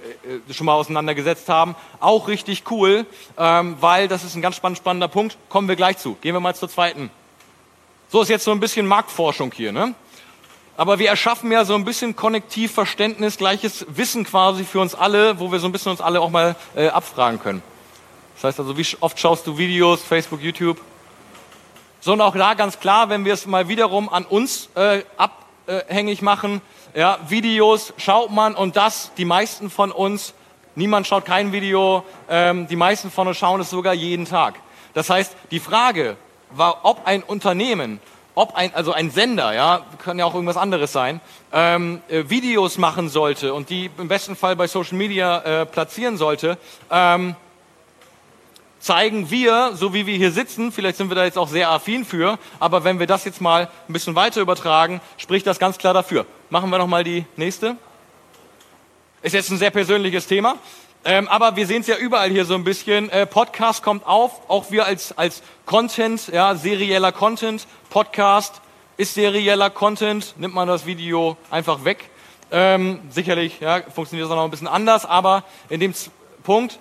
schon mal auseinandergesetzt haben. Auch richtig cool, ähm, weil das ist ein ganz spannend, spannender Punkt. Kommen wir gleich zu. Gehen wir mal zur zweiten so ist jetzt so ein bisschen Marktforschung hier, ne? Aber wir erschaffen ja so ein bisschen Konnektivverständnis, gleiches Wissen quasi für uns alle, wo wir so ein bisschen uns alle auch mal äh, abfragen können. Das heißt also, wie oft schaust du Videos, Facebook, YouTube? So und auch da ganz klar, wenn wir es mal wiederum an uns äh, abhängig machen, ja, Videos schaut man und das, die meisten von uns, niemand schaut kein Video, ähm, die meisten von uns schauen es sogar jeden Tag. Das heißt, die Frage, war, ob ein Unternehmen, ob ein, also ein Sender, ja, kann ja auch irgendwas anderes sein, ähm, äh, Videos machen sollte und die im besten Fall bei Social Media äh, platzieren sollte, ähm, zeigen wir, so wie wir hier sitzen, vielleicht sind wir da jetzt auch sehr affin für, aber wenn wir das jetzt mal ein bisschen weiter übertragen, spricht das ganz klar dafür. Machen wir noch mal die nächste. Ist jetzt ein sehr persönliches Thema. Ähm, aber wir sehen es ja überall hier so ein bisschen. Äh, Podcast kommt auf, auch wir als, als Content, ja, serieller Content. Podcast ist serieller Content. Nimmt man das Video einfach weg. Ähm, sicherlich ja, funktioniert das auch noch ein bisschen anders, aber in dem Z Punkt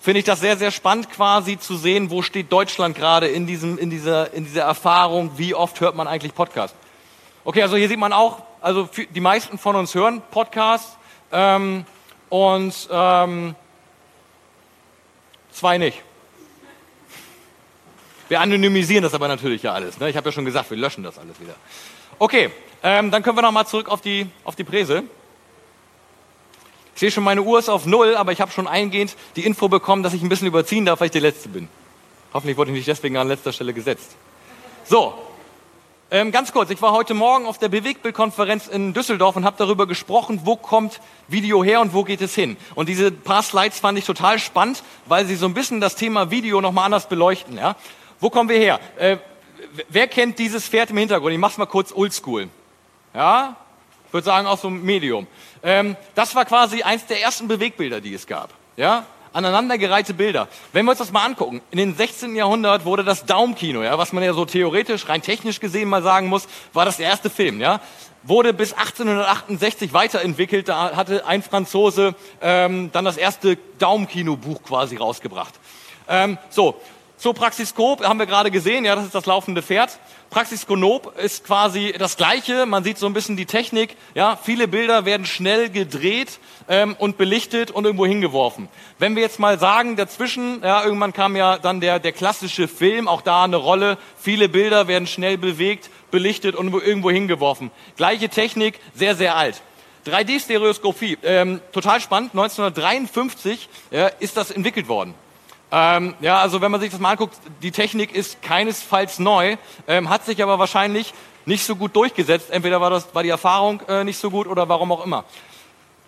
finde ich das sehr, sehr spannend quasi zu sehen, wo steht Deutschland gerade in, diesem, in, dieser, in dieser Erfahrung, wie oft hört man eigentlich Podcast. Okay, also hier sieht man auch, also die meisten von uns hören Podcasts. Ähm, und ähm, zwei nicht. Wir anonymisieren das aber natürlich ja alles. Ne? Ich habe ja schon gesagt, wir löschen das alles wieder. Okay, ähm, dann können wir nochmal zurück auf die, auf die Präse. Ich sehe schon, meine Uhr ist auf Null, aber ich habe schon eingehend die Info bekommen, dass ich ein bisschen überziehen darf, weil ich der Letzte bin. Hoffentlich wurde ich nicht deswegen an letzter Stelle gesetzt. So, ähm, ganz kurz, ich war heute Morgen auf der Bewegbildkonferenz in Düsseldorf und habe darüber gesprochen, wo kommt Video her und wo geht es hin. Und diese paar Slides fand ich total spannend, weil sie so ein bisschen das Thema Video nochmal anders beleuchten. Ja? Wo kommen wir her? Äh, wer kennt dieses Pferd im Hintergrund? Ich mach's mal kurz oldschool. Ja? Ich würde sagen, aus so einem Medium. Ähm, das war quasi eins der ersten Bewegbilder, die es gab. Ja? aneinandergereihte Bilder. Wenn wir uns das mal angucken, in den 16. Jahrhundert wurde das Daumenkino, ja, was man ja so theoretisch, rein technisch gesehen mal sagen muss, war das der erste Film, ja, wurde bis 1868 weiterentwickelt. Da hatte ein Franzose ähm, dann das erste Daumenkino-Buch quasi rausgebracht. Ähm, so, so Praxiskop haben wir gerade gesehen, ja, das ist das laufende Pferd. Praxiskonop ist quasi das Gleiche. Man sieht so ein bisschen die Technik. Ja, viele Bilder werden schnell gedreht ähm, und belichtet und irgendwo hingeworfen. Wenn wir jetzt mal sagen, dazwischen, ja, irgendwann kam ja dann der, der klassische Film, auch da eine Rolle. Viele Bilder werden schnell bewegt, belichtet und irgendwo hingeworfen. Gleiche Technik, sehr, sehr alt. 3D-Stereoskopie, ähm, total spannend. 1953 ja, ist das entwickelt worden. Ähm, ja, also wenn man sich das mal anguckt, die Technik ist keinesfalls neu, ähm, hat sich aber wahrscheinlich nicht so gut durchgesetzt. Entweder war, das, war die Erfahrung äh, nicht so gut oder warum auch immer.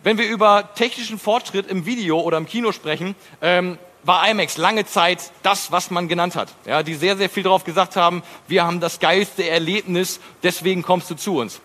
Wenn wir über technischen Fortschritt im Video oder im Kino sprechen, ähm, war IMAX lange Zeit das, was man genannt hat. Ja, die sehr, sehr viel darauf gesagt haben, wir haben das geilste Erlebnis, deswegen kommst du zu uns.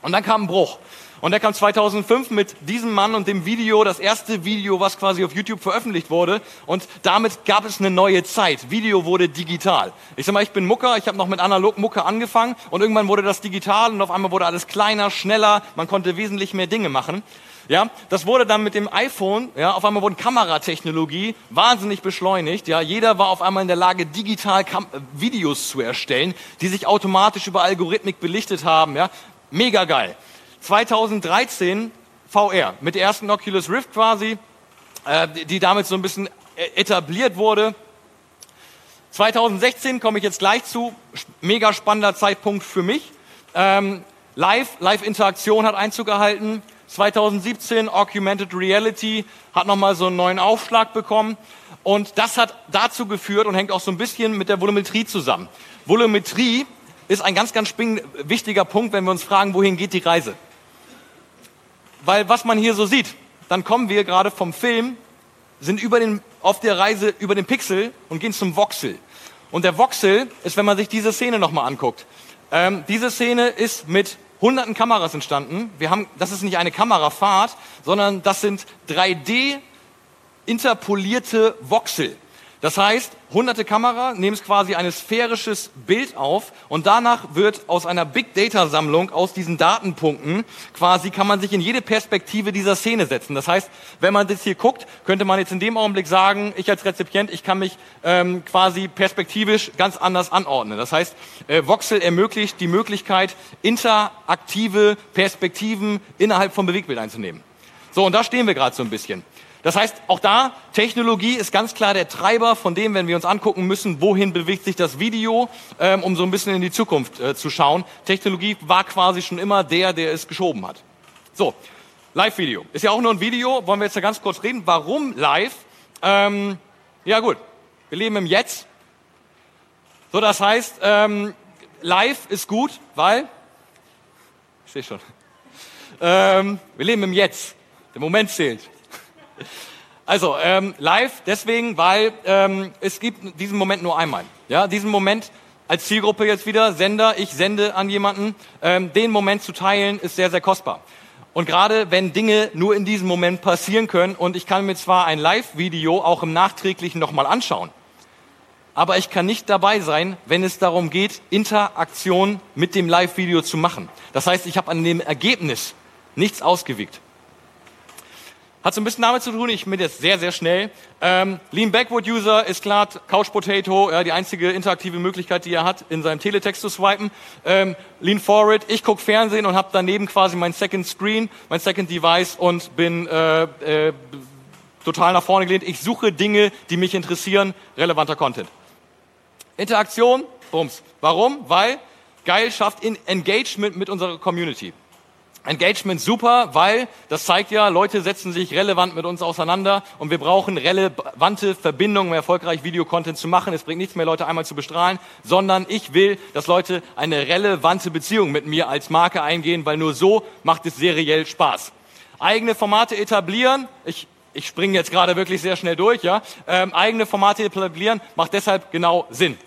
Und dann kam ein Bruch. Und der kam 2005 mit diesem Mann und dem Video, das erste Video, was quasi auf YouTube veröffentlicht wurde. Und damit gab es eine neue Zeit. Video wurde digital. Ich sag mal, ich bin Mucker, ich habe noch mit analog Mucke angefangen und irgendwann wurde das digital und auf einmal wurde alles kleiner, schneller, man konnte wesentlich mehr Dinge machen. Ja, das wurde dann mit dem iPhone, ja, auf einmal wurde Kameratechnologie wahnsinnig beschleunigt. Ja, jeder war auf einmal in der Lage, digital Kam Videos zu erstellen, die sich automatisch über Algorithmik belichtet haben. Ja, mega geil. 2013 VR mit der ersten Oculus Rift quasi, äh, die damit so ein bisschen e-, etabliert wurde. 2016 komme ich jetzt gleich zu, mega spannender Zeitpunkt für mich. Ähm, Live, Live-Interaktion hat Einzug gehalten. 2017 Augmented Reality hat nochmal so einen neuen Aufschlag bekommen. Und das hat dazu geführt und hängt auch so ein bisschen mit der Volumetrie zusammen. Volumetrie ist ein ganz, ganz wichtiger Punkt, wenn wir uns fragen, wohin geht die Reise. Weil was man hier so sieht, dann kommen wir gerade vom Film, sind über den, auf der Reise über den Pixel und gehen zum Voxel. Und der Voxel ist, wenn man sich diese Szene nochmal anguckt. Ähm, diese Szene ist mit hunderten Kameras entstanden. Wir haben, das ist nicht eine Kamerafahrt, sondern das sind 3D interpolierte Voxel. Das heißt, hunderte Kamera nehmen quasi ein sphärisches Bild auf und danach wird aus einer Big Data Sammlung, aus diesen Datenpunkten, quasi kann man sich in jede Perspektive dieser Szene setzen. Das heißt, wenn man das hier guckt, könnte man jetzt in dem Augenblick sagen, ich als Rezipient, ich kann mich ähm, quasi perspektivisch ganz anders anordnen. Das heißt, äh, Voxel ermöglicht die Möglichkeit, interaktive Perspektiven innerhalb vom Bewegbild einzunehmen. So, und da stehen wir gerade so ein bisschen. Das heißt, auch da, Technologie ist ganz klar der Treiber von dem, wenn wir uns angucken müssen, wohin bewegt sich das Video, ähm, um so ein bisschen in die Zukunft äh, zu schauen. Technologie war quasi schon immer der, der es geschoben hat. So, Live-Video. Ist ja auch nur ein Video, wollen wir jetzt da ganz kurz reden. Warum live? Ähm, ja gut, wir leben im Jetzt. So, das heißt, ähm, live ist gut, weil, ich sehe schon, ähm, wir leben im Jetzt. Der Moment zählt. Also ähm, live deswegen, weil ähm, es gibt diesen Moment nur einmal. Ja, diesen Moment als Zielgruppe jetzt wieder Sender, ich sende an jemanden, ähm, den Moment zu teilen ist sehr sehr kostbar. Und gerade wenn Dinge nur in diesem Moment passieren können und ich kann mir zwar ein Live-Video auch im Nachträglichen nochmal anschauen, aber ich kann nicht dabei sein, wenn es darum geht, Interaktion mit dem Live-Video zu machen. Das heißt, ich habe an dem Ergebnis nichts ausgewirkt. Hat so ein bisschen damit zu tun, ich bin jetzt sehr, sehr schnell. Ähm, Lean Backward User ist klar, Couch Potato, ja, die einzige interaktive Möglichkeit, die er hat, in seinem Teletext zu swipen. Ähm, Lean Forward, ich gucke Fernsehen und habe daneben quasi mein Second Screen, mein Second Device und bin äh, äh, total nach vorne gelehnt. Ich suche Dinge, die mich interessieren, relevanter Content. Interaktion, bums. Warum? Weil geil schafft in Engagement mit unserer Community. Engagement super, weil das zeigt ja, Leute setzen sich relevant mit uns auseinander und wir brauchen relevante Verbindungen, um erfolgreich Videocontent zu machen. Es bringt nichts mehr, Leute einmal zu bestrahlen, sondern ich will, dass Leute eine relevante Beziehung mit mir als Marke eingehen, weil nur so macht es seriell Spaß. Eigene Formate etablieren, ich, ich springe jetzt gerade wirklich sehr schnell durch, ja. Ähm, eigene Formate etablieren macht deshalb genau Sinn.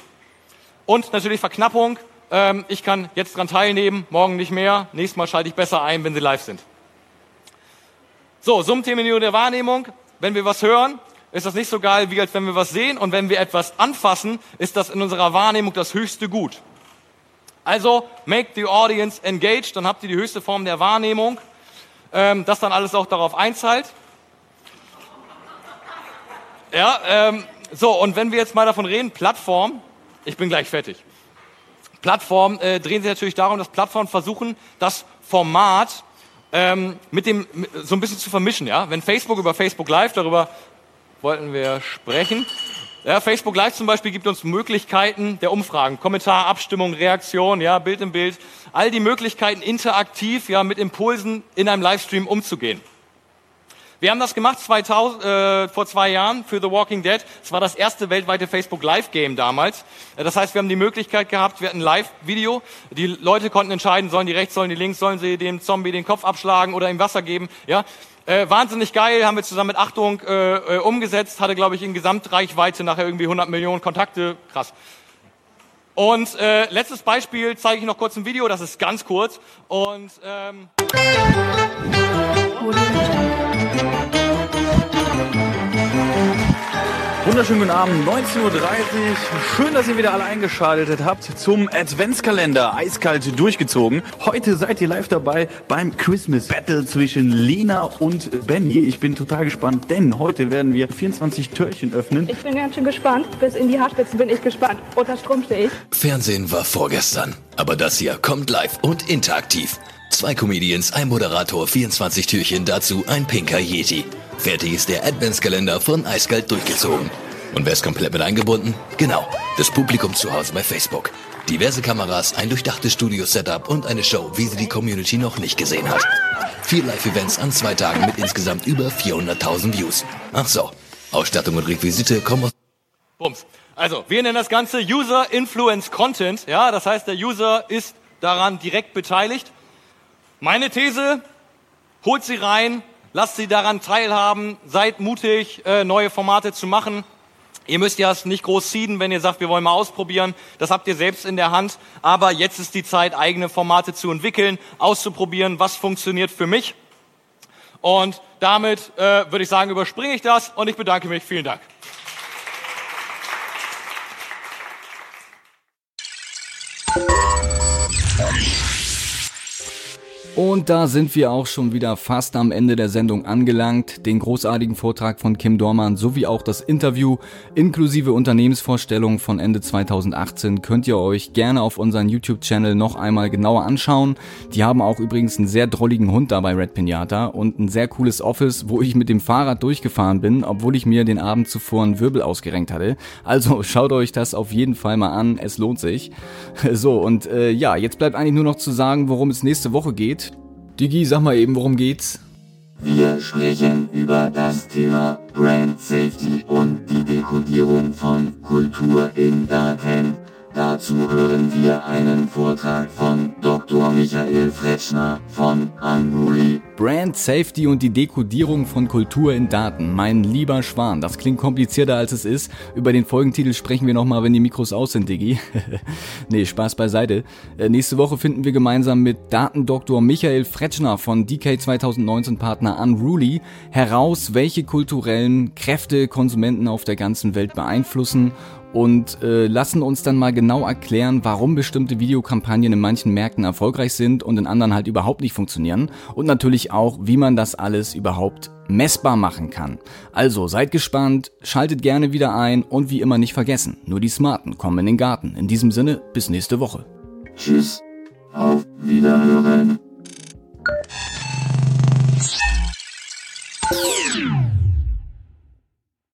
Und natürlich Verknappung, ähm, ich kann jetzt dran teilnehmen, morgen nicht mehr, nächstes Mal schalte ich besser ein, wenn sie live sind. So, Summenterminierung der Wahrnehmung. Wenn wir was hören, ist das nicht so geil, wie als wenn wir was sehen. Und wenn wir etwas anfassen, ist das in unserer Wahrnehmung das höchste Gut. Also, make the audience engaged, dann habt ihr die höchste Form der Wahrnehmung, ähm, das dann alles auch darauf einzahlt. Ja, ähm, so, und wenn wir jetzt mal davon reden, Plattform, ich bin gleich fertig. Plattformen äh, drehen sich natürlich darum, dass Plattformen versuchen, das Format ähm, mit dem so ein bisschen zu vermischen. Ja, wenn Facebook über Facebook Live darüber wollten wir sprechen. Ja, Facebook Live zum Beispiel gibt uns Möglichkeiten der Umfragen, Kommentar, Abstimmung, Reaktion, ja, Bild im Bild, all die Möglichkeiten interaktiv, ja, mit Impulsen in einem Livestream umzugehen. Wir haben das gemacht 2000, äh, vor zwei Jahren für The Walking Dead. Es war das erste weltweite Facebook Live Game damals. Äh, das heißt, wir haben die Möglichkeit gehabt, wir hatten Live-Video. Die Leute konnten entscheiden, sollen die rechts, sollen die links, sollen sie dem Zombie den Kopf abschlagen oder ihm Wasser geben. Ja, äh, wahnsinnig geil, haben wir zusammen mit Achtung äh, äh, umgesetzt. Hatte, glaube ich, in Gesamtreichweite nachher irgendwie 100 Millionen Kontakte. Krass. Und äh, letztes Beispiel zeige ich noch kurz ein Video, das ist ganz kurz. Und ähm Wunderschönen guten Abend, 19.30 Uhr. Schön, dass ihr wieder alle eingeschaltet habt zum Adventskalender. Eiskalt durchgezogen. Heute seid ihr live dabei beim Christmas Battle zwischen Lina und Benny. Ich bin total gespannt, denn heute werden wir 24 Türchen öffnen. Ich bin ganz schön gespannt. Bis in die Haarspitzen bin ich gespannt. Unter Strom stehe ich. Fernsehen war vorgestern, aber das hier kommt live und interaktiv. Zwei Comedians, ein Moderator, 24 Türchen, dazu ein pinker Yeti. Fertig ist der Adventskalender von Eiskalt durchgezogen. Und wer ist komplett mit eingebunden? Genau, das Publikum zu Hause bei Facebook. Diverse Kameras, ein durchdachtes Studio-Setup und eine Show, wie sie die Community noch nicht gesehen hat. Vier Live-Events an zwei Tagen mit insgesamt über 400.000 Views. Ach so, Ausstattung und Requisite kommen aus... Bums. Also, wir nennen das Ganze User Influence Content. Ja, das heißt, der User ist daran direkt beteiligt. Meine These, holt sie rein, lasst sie daran teilhaben, seid mutig, äh, neue Formate zu machen. Ihr müsst ja es nicht groß ziehen, wenn ihr sagt, wir wollen mal ausprobieren. Das habt ihr selbst in der Hand. Aber jetzt ist die Zeit, eigene Formate zu entwickeln, auszuprobieren, was funktioniert für mich. Und damit äh, würde ich sagen, überspringe ich das und ich bedanke mich. Vielen Dank. Und da sind wir auch schon wieder fast am Ende der Sendung angelangt. Den großartigen Vortrag von Kim Dormann sowie auch das Interview inklusive Unternehmensvorstellung von Ende 2018 könnt ihr euch gerne auf unseren YouTube-Channel noch einmal genauer anschauen. Die haben auch übrigens einen sehr drolligen Hund dabei, Red Pinata, und ein sehr cooles Office, wo ich mit dem Fahrrad durchgefahren bin, obwohl ich mir den Abend zuvor einen Wirbel ausgerenkt hatte. Also [LAUGHS] schaut euch das auf jeden Fall mal an, es lohnt sich. [LAUGHS] So, und äh, ja, jetzt bleibt eigentlich nur noch zu sagen, worum es nächste Woche geht. Digi, sag mal eben, worum geht's? Wir sprechen über das Thema Brand Safety und die Dekodierung von Kultur in Daten. Dazu hören wir einen Vortrag von Dr. Michael Fretschner von Unruly. Brand Safety und die Dekodierung von Kultur in Daten. Mein lieber Schwan, das klingt komplizierter als es ist. Über den Folgentitel sprechen wir nochmal, wenn die Mikros aus sind, Diggi. [LAUGHS] nee, Spaß beiseite. Äh, nächste Woche finden wir gemeinsam mit Datendoktor Michael Fretschner von DK 2019 Partner Unruly heraus, welche kulturellen Kräfte Konsumenten auf der ganzen Welt beeinflussen und äh, lassen uns dann mal genau erklären, warum bestimmte Videokampagnen in manchen Märkten erfolgreich sind und in anderen halt überhaupt nicht funktionieren und natürlich auch, wie man das alles überhaupt messbar machen kann. Also seid gespannt, schaltet gerne wieder ein und wie immer nicht vergessen, nur die Smarten kommen in den Garten. In diesem Sinne, bis nächste Woche. Tschüss, auf Wiederhören.